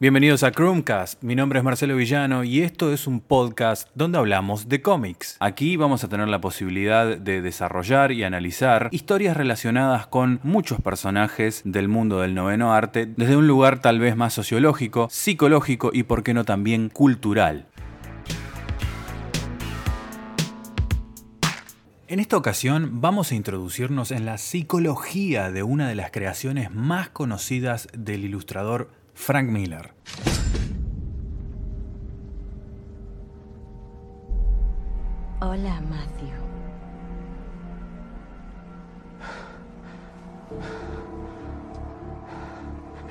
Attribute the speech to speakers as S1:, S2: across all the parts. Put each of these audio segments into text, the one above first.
S1: Bienvenidos a Chromecast, mi nombre es Marcelo Villano y esto es un podcast donde hablamos de cómics. Aquí vamos a tener la posibilidad de desarrollar y analizar historias relacionadas con muchos personajes del mundo del noveno arte desde un lugar tal vez más sociológico, psicológico y por qué no también cultural. En esta ocasión vamos a introducirnos en la psicología de una de las creaciones más conocidas del ilustrador Frank Miller.
S2: Hola, Matthew.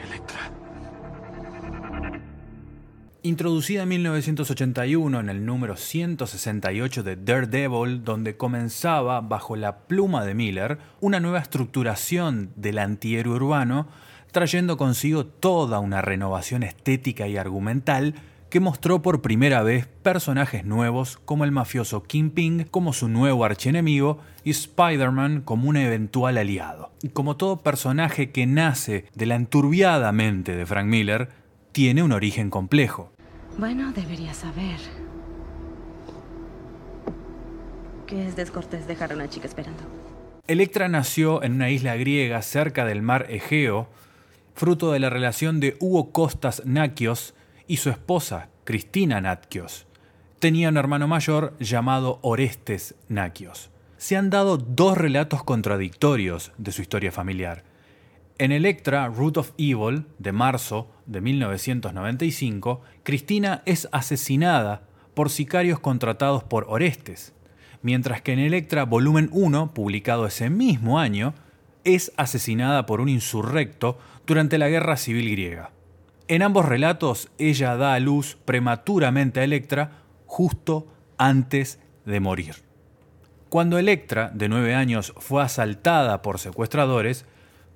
S3: Electra.
S1: Introducida en 1981 en el número 168 de Daredevil, donde comenzaba, bajo la pluma de Miller, una nueva estructuración del antihéroe urbano trayendo consigo toda una renovación estética y argumental que mostró por primera vez personajes nuevos como el mafioso Kingpin como su nuevo archienemigo y Spider-Man como un eventual aliado. Y como todo personaje que nace de la enturbiada mente de Frank Miller, tiene un origen complejo.
S2: Bueno, debería saber. Que es descortés dejar a una chica esperando.
S1: Electra nació en una isla griega cerca del mar Egeo, fruto de la relación de Hugo Costas Naquios y su esposa, Cristina Naquios. Tenía un hermano mayor llamado Orestes Naquios. Se han dado dos relatos contradictorios de su historia familiar. En Electra, Root of Evil, de marzo de 1995, Cristina es asesinada por sicarios contratados por Orestes, mientras que en Electra Volumen 1, publicado ese mismo año, es asesinada por un insurrecto durante la Guerra Civil griega. En ambos relatos, ella da a luz prematuramente a Electra justo antes de morir. Cuando Electra, de nueve años, fue asaltada por secuestradores,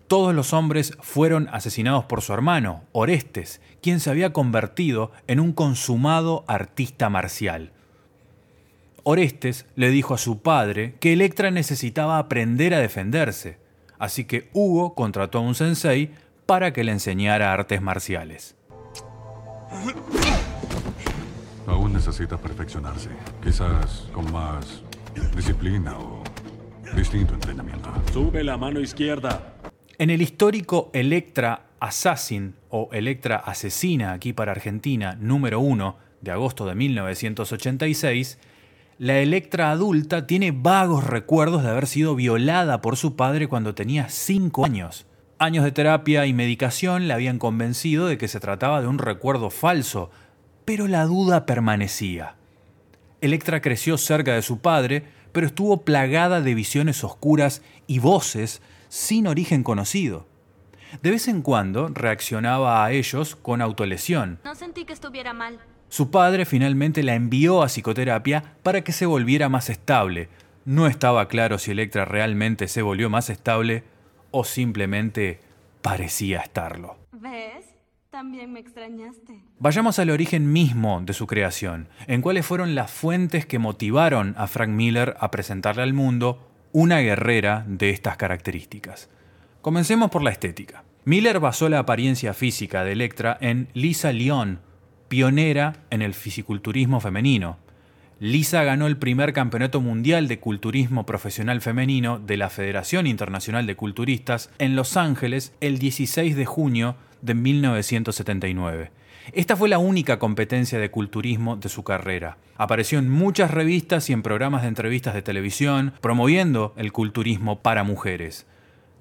S1: todos los hombres fueron asesinados por su hermano, Orestes, quien se había convertido en un consumado artista marcial. Orestes le dijo a su padre que Electra necesitaba aprender a defenderse, así que Hugo contrató a un sensei para que le enseñara artes marciales.
S3: Aún necesita perfeccionarse. Quizás con más disciplina o distinto entrenamiento.
S4: Sube la mano izquierda.
S1: En el histórico Electra Assassin o Electra Asesina aquí para Argentina número 1 de agosto de 1986, la Electra adulta tiene vagos recuerdos de haber sido violada por su padre cuando tenía 5 años. Años de terapia y medicación le habían convencido de que se trataba de un recuerdo falso, pero la duda permanecía. Electra creció cerca de su padre, pero estuvo plagada de visiones oscuras y voces sin origen conocido. De vez en cuando reaccionaba a ellos con autolesión.
S5: No sentí que estuviera mal.
S1: Su padre finalmente la envió a psicoterapia para que se volviera más estable. No estaba claro si Electra realmente se volvió más estable o simplemente parecía estarlo.
S5: ¿Ves? También me extrañaste.
S1: Vayamos al origen mismo de su creación, en cuáles fueron las fuentes que motivaron a Frank Miller a presentarle al mundo una guerrera de estas características. Comencemos por la estética. Miller basó la apariencia física de Electra en Lisa Lyon, pionera en el fisiculturismo femenino, Lisa ganó el primer campeonato mundial de culturismo profesional femenino de la Federación Internacional de Culturistas en Los Ángeles el 16 de junio de 1979. Esta fue la única competencia de culturismo de su carrera. Apareció en muchas revistas y en programas de entrevistas de televisión, promoviendo el culturismo para mujeres.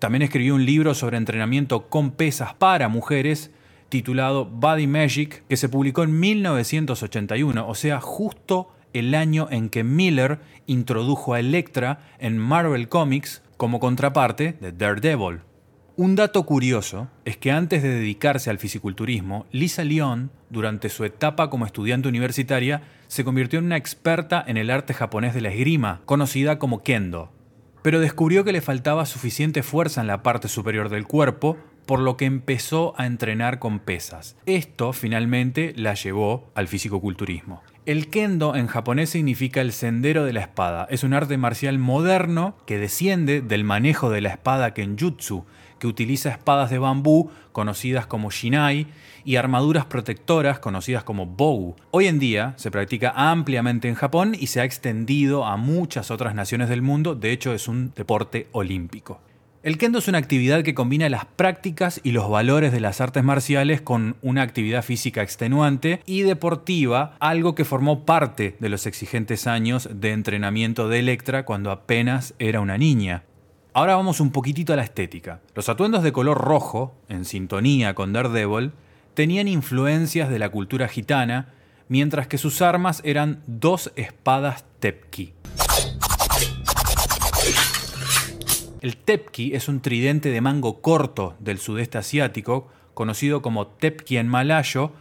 S1: También escribió un libro sobre entrenamiento con pesas para mujeres titulado Body Magic, que se publicó en 1981, o sea, justo el año en que Miller introdujo a Electra en Marvel Comics como contraparte de Daredevil. Un dato curioso es que antes de dedicarse al fisiculturismo, Lisa Lyon, durante su etapa como estudiante universitaria, se convirtió en una experta en el arte japonés de la esgrima, conocida como kendo. Pero descubrió que le faltaba suficiente fuerza en la parte superior del cuerpo, por lo que empezó a entrenar con pesas. Esto finalmente la llevó al fisicoculturismo. El kendo en japonés significa el sendero de la espada. Es un arte marcial moderno que desciende del manejo de la espada kenjutsu, que utiliza espadas de bambú conocidas como shinai y armaduras protectoras conocidas como bow. Hoy en día se practica ampliamente en Japón y se ha extendido a muchas otras naciones del mundo, de hecho es un deporte olímpico. El kendo es una actividad que combina las prácticas y los valores de las artes marciales con una actividad física extenuante y deportiva, algo que formó parte de los exigentes años de entrenamiento de Electra cuando apenas era una niña. Ahora vamos un poquitito a la estética. Los atuendos de color rojo, en sintonía con Daredevil, tenían influencias de la cultura gitana, mientras que sus armas eran dos espadas tepki. El tepki es un tridente de mango corto del sudeste asiático, conocido como tepki en malayo,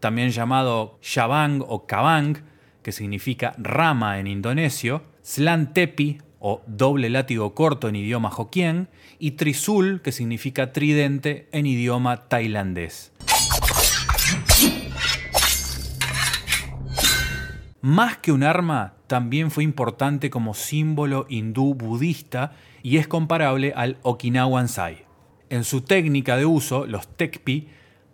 S1: también llamado shabang o kabang, que significa rama en indonesio, slan tepi o doble látigo corto en idioma hokkien, y trisul, que significa tridente en idioma tailandés. Más que un arma, también fue importante como símbolo hindú budista y es comparable al Okinawan Sai. En su técnica de uso, los tekpi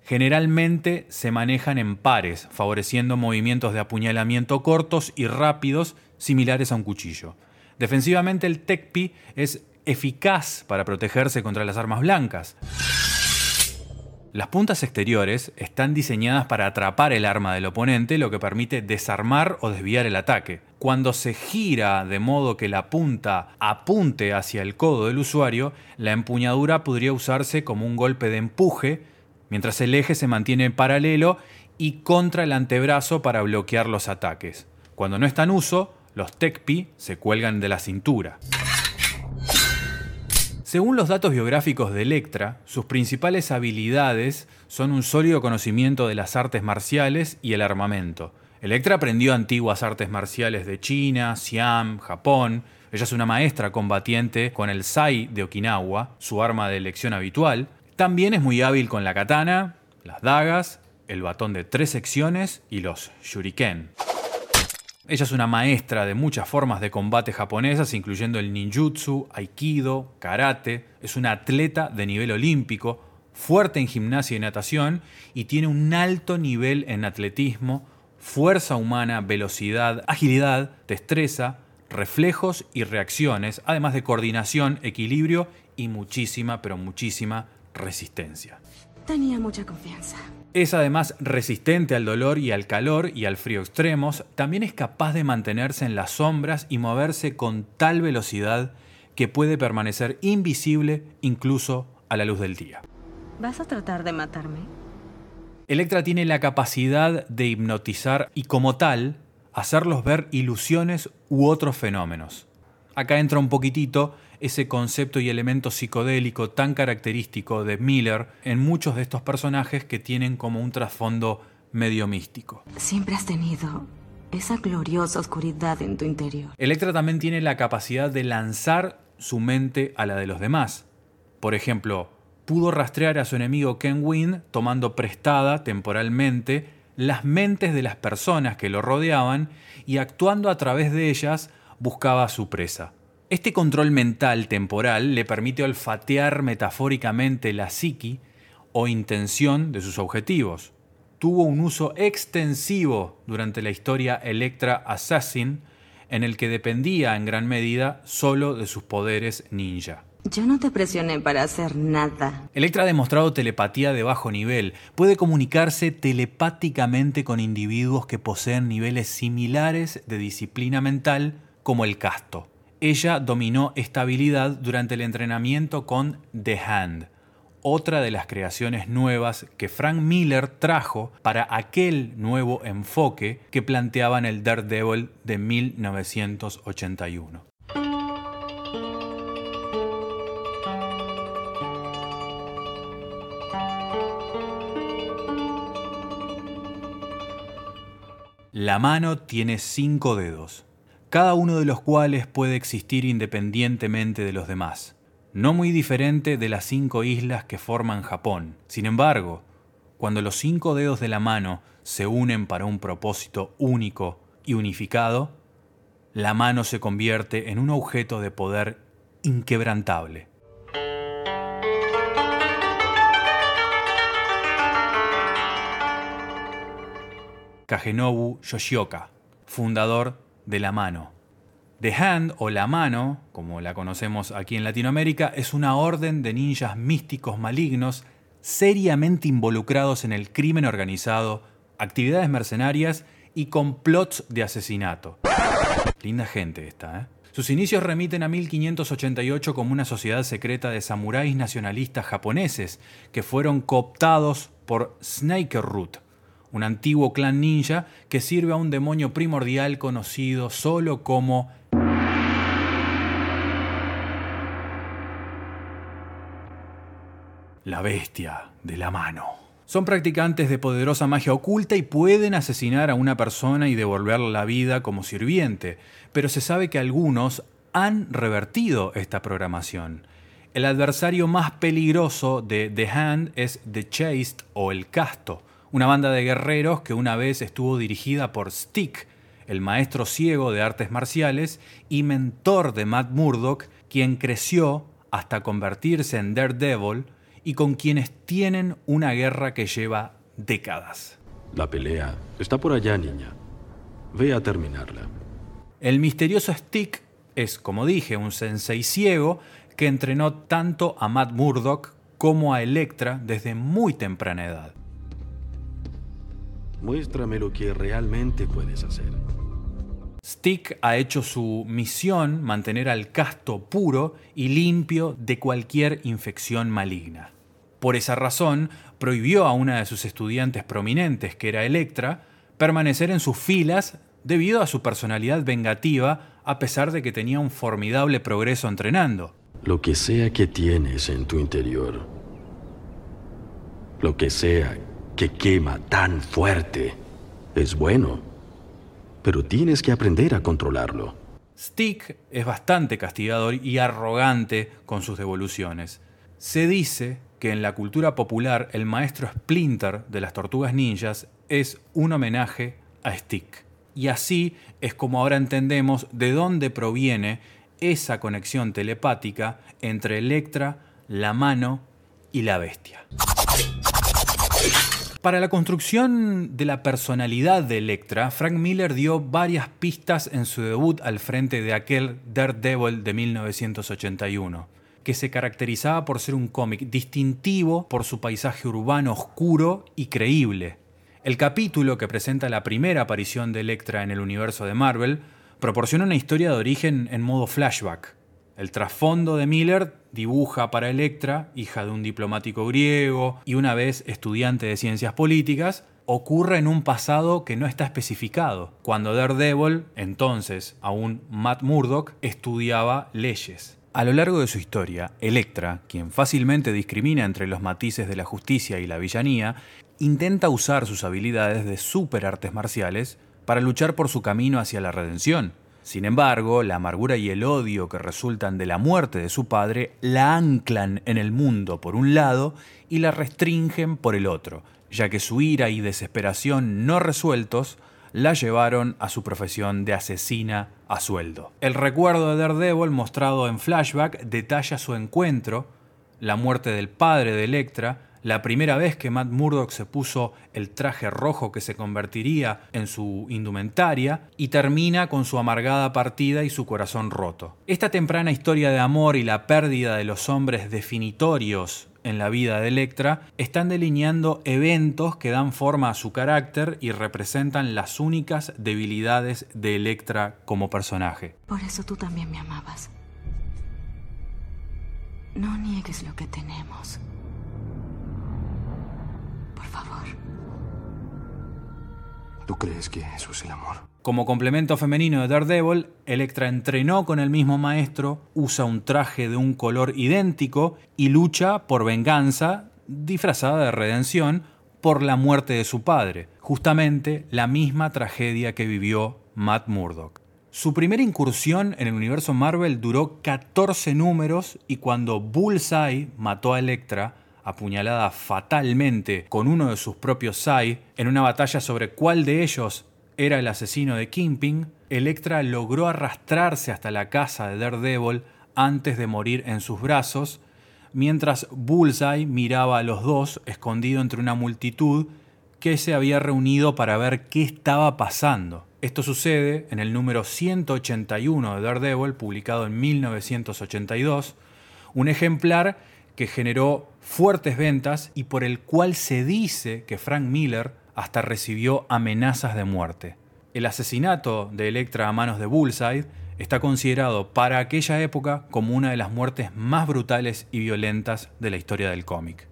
S1: generalmente se manejan en pares, favoreciendo movimientos de apuñalamiento cortos y rápidos similares a un cuchillo. Defensivamente el tekpi es eficaz para protegerse contra las armas blancas. Las puntas exteriores están diseñadas para atrapar el arma del oponente, lo que permite desarmar o desviar el ataque. Cuando se gira de modo que la punta apunte hacia el codo del usuario, la empuñadura podría usarse como un golpe de empuje, mientras el eje se mantiene paralelo y contra el antebrazo para bloquear los ataques. Cuando no está en uso, los tekpi se cuelgan de la cintura. Según los datos biográficos de Electra, sus principales habilidades son un sólido conocimiento de las artes marciales y el armamento. Electra aprendió antiguas artes marciales de China, Siam, Japón. Ella es una maestra combatiente con el Sai de Okinawa, su arma de elección habitual. También es muy hábil con la katana, las dagas, el batón de tres secciones y los shuriken. Ella es una maestra de muchas formas de combate japonesas, incluyendo el ninjutsu, aikido, karate. Es una atleta de nivel olímpico, fuerte en gimnasia y natación y tiene un alto nivel en atletismo, fuerza humana, velocidad, agilidad, destreza, reflejos y reacciones, además de coordinación, equilibrio y muchísima, pero muchísima resistencia.
S2: Tenía mucha confianza.
S1: Es además resistente al dolor y al calor y al frío extremos, también es capaz de mantenerse en las sombras y moverse con tal velocidad que puede permanecer invisible incluso a la luz del día.
S2: ¿Vas a tratar de matarme?
S1: Electra tiene la capacidad de hipnotizar y como tal hacerlos ver ilusiones u otros fenómenos. Acá entra un poquitito ese concepto y elemento psicodélico tan característico de Miller en muchos de estos personajes que tienen como un trasfondo medio místico.
S2: Siempre has tenido esa gloriosa oscuridad en tu interior.
S1: Electra también tiene la capacidad de lanzar su mente a la de los demás. Por ejemplo, pudo rastrear a su enemigo Ken Wynn tomando prestada temporalmente las mentes de las personas que lo rodeaban y actuando a través de ellas buscaba a su presa. Este control mental temporal le permite olfatear metafóricamente la psiqui o intención de sus objetivos. Tuvo un uso extensivo durante la historia Electra Assassin, en el que dependía en gran medida solo de sus poderes ninja.
S2: Yo no te presioné para hacer nada.
S1: Electra ha demostrado telepatía de bajo nivel. Puede comunicarse telepáticamente con individuos que poseen niveles similares de disciplina mental como el casto. Ella dominó esta habilidad durante el entrenamiento con The Hand, otra de las creaciones nuevas que Frank Miller trajo para aquel nuevo enfoque que planteaban el Daredevil de 1981. La mano tiene cinco dedos cada uno de los cuales puede existir independientemente de los demás, no muy diferente de las cinco islas que forman Japón. Sin embargo, cuando los cinco dedos de la mano se unen para un propósito único y unificado, la mano se convierte en un objeto de poder inquebrantable. Kagenobu Yoshioka, fundador de La Mano. The Hand o La Mano, como la conocemos aquí en Latinoamérica, es una orden de ninjas místicos malignos seriamente involucrados en el crimen organizado, actividades mercenarias y complots de asesinato. Linda gente esta, ¿eh? Sus inicios remiten a 1588 como una sociedad secreta de samuráis nacionalistas japoneses que fueron cooptados por Snakerroot, un antiguo clan ninja que sirve a un demonio primordial conocido solo como la bestia de la mano. Son practicantes de poderosa magia oculta y pueden asesinar a una persona y devolverle la vida como sirviente, pero se sabe que algunos han revertido esta programación. El adversario más peligroso de The Hand es The Chaste o El Casto, una banda de guerreros que una vez estuvo dirigida por Stick, el maestro ciego de artes marciales y mentor de Matt Murdock, quien creció hasta convertirse en Daredevil y con quienes tienen una guerra que lleva décadas.
S6: La pelea está por allá, niña. Ve a terminarla.
S1: El misterioso Stick es, como dije, un sensei ciego que entrenó tanto a Matt Murdock como a Electra desde muy temprana edad.
S6: Muéstrame lo que realmente puedes hacer.
S1: Stick ha hecho su misión mantener al casto puro y limpio de cualquier infección maligna. Por esa razón, prohibió a una de sus estudiantes prominentes, que era Electra, permanecer en sus filas debido a su personalidad vengativa, a pesar de que tenía un formidable progreso entrenando.
S6: Lo que sea que tienes en tu interior, lo que sea que quema tan fuerte, es bueno, pero tienes que aprender a controlarlo.
S1: Stick es bastante castigador y arrogante con sus devoluciones. Se dice que en la cultura popular el maestro Splinter de las tortugas ninjas es un homenaje a Stick. Y así es como ahora entendemos de dónde proviene esa conexión telepática entre Electra, la mano y la bestia. Para la construcción de la personalidad de Electra, Frank Miller dio varias pistas en su debut al frente de aquel Daredevil de 1981 que se caracterizaba por ser un cómic distintivo por su paisaje urbano oscuro y creíble. El capítulo que presenta la primera aparición de Electra en el universo de Marvel proporciona una historia de origen en modo flashback. El trasfondo de Miller dibuja para Electra, hija de un diplomático griego y una vez estudiante de ciencias políticas, ocurre en un pasado que no está especificado, cuando Daredevil, entonces aún Matt Murdock, estudiaba leyes. A lo largo de su historia, Electra, quien fácilmente discrimina entre los matices de la justicia y la villanía, intenta usar sus habilidades de super artes marciales para luchar por su camino hacia la redención. Sin embargo, la amargura y el odio que resultan de la muerte de su padre la anclan en el mundo por un lado y la restringen por el otro, ya que su ira y desesperación no resueltos la llevaron a su profesión de asesina a sueldo. El recuerdo de Daredevil mostrado en flashback detalla su encuentro, la muerte del padre de Electra, la primera vez que Matt Murdock se puso el traje rojo que se convertiría en su indumentaria y termina con su amargada partida y su corazón roto. Esta temprana historia de amor y la pérdida de los hombres definitorios en la vida de Electra están delineando eventos que dan forma a su carácter y representan las únicas debilidades de Electra como personaje.
S2: Por eso tú también me amabas. No niegues lo que tenemos.
S7: ¿Tú crees que eso es el amor?
S1: Como complemento femenino de Daredevil, Electra entrenó con el mismo maestro, usa un traje de un color idéntico y lucha por venganza, disfrazada de redención, por la muerte de su padre, justamente la misma tragedia que vivió Matt Murdock. Su primera incursión en el universo Marvel duró 14 números y cuando Bullseye mató a Electra, apuñalada fatalmente con uno de sus propios Sai, en una batalla sobre cuál de ellos era el asesino de Kingpin, Electra logró arrastrarse hasta la casa de Daredevil antes de morir en sus brazos, mientras Bullseye miraba a los dos escondido entre una multitud que se había reunido para ver qué estaba pasando. Esto sucede en el número 181 de Daredevil, publicado en 1982, un ejemplar que generó fuertes ventas y por el cual se dice que Frank Miller hasta recibió amenazas de muerte. El asesinato de Electra a manos de Bullseye está considerado para aquella época como una de las muertes más brutales y violentas de la historia del cómic.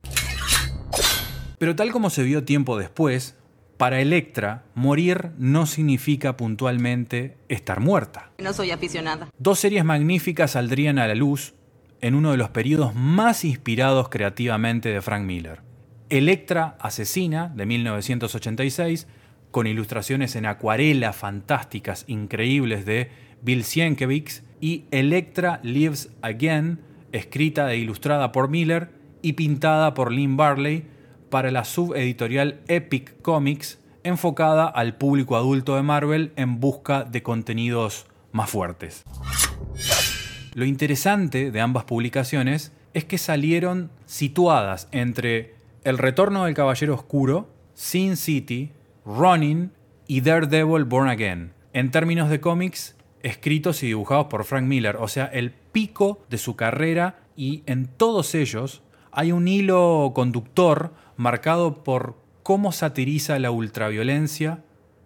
S1: Pero tal como se vio tiempo después, para Electra, morir no significa puntualmente estar muerta.
S2: No soy aficionada.
S1: Dos series magníficas saldrían a la luz en uno de los periodos más inspirados creativamente de Frank Miller. Electra Asesina, de 1986, con ilustraciones en acuarela fantásticas, increíbles de Bill Sienkiewicz, y Electra Lives Again, escrita e ilustrada por Miller y pintada por Lynn Barley para la subeditorial Epic Comics, enfocada al público adulto de Marvel en busca de contenidos más fuertes. Lo interesante de ambas publicaciones es que salieron situadas entre El Retorno del Caballero Oscuro, Sin City, Running y Daredevil Born Again, en términos de cómics escritos y dibujados por Frank Miller, o sea, el pico de su carrera y en todos ellos hay un hilo conductor marcado por cómo satiriza la ultraviolencia,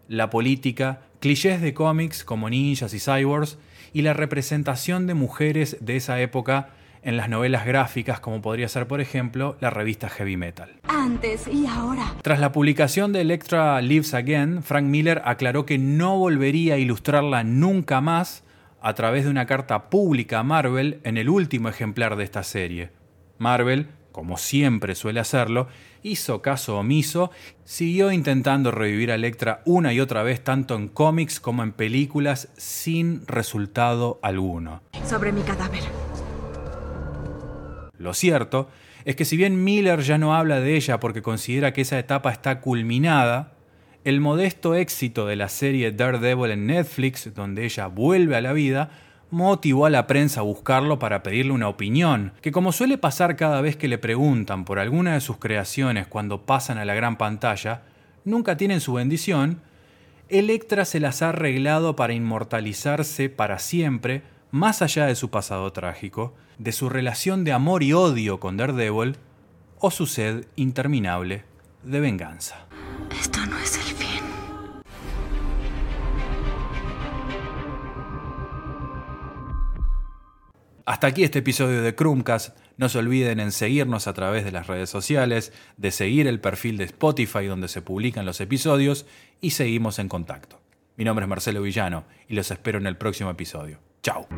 S1: la política, clichés de cómics como ninjas y cyborgs y la representación de mujeres de esa época en las novelas gráficas como podría ser por ejemplo la revista Heavy Metal.
S5: Antes y ahora.
S1: Tras la publicación de Electra Lives Again, Frank Miller aclaró que no volvería a ilustrarla nunca más a través de una carta pública a Marvel en el último ejemplar de esta serie. Marvel, como siempre suele hacerlo, hizo caso omiso, siguió intentando revivir a Electra una y otra vez tanto en cómics como en películas sin resultado alguno.
S2: Sobre mi cadáver.
S1: Lo cierto es que si bien Miller ya no habla de ella porque considera que esa etapa está culminada, el modesto éxito de la serie Daredevil en Netflix, donde ella vuelve a la vida, motivó a la prensa a buscarlo para pedirle una opinión, que como suele pasar cada vez que le preguntan por alguna de sus creaciones cuando pasan a la gran pantalla, nunca tienen su bendición, Electra se las ha arreglado para inmortalizarse para siempre, más allá de su pasado trágico, de su relación de amor y odio con Daredevil, o su sed interminable de venganza. Hasta aquí este episodio de Chromecast. No se olviden en seguirnos a través de las redes sociales, de seguir el perfil de Spotify donde se publican los episodios y seguimos en contacto. Mi nombre es Marcelo Villano y los espero en el próximo episodio. Chao.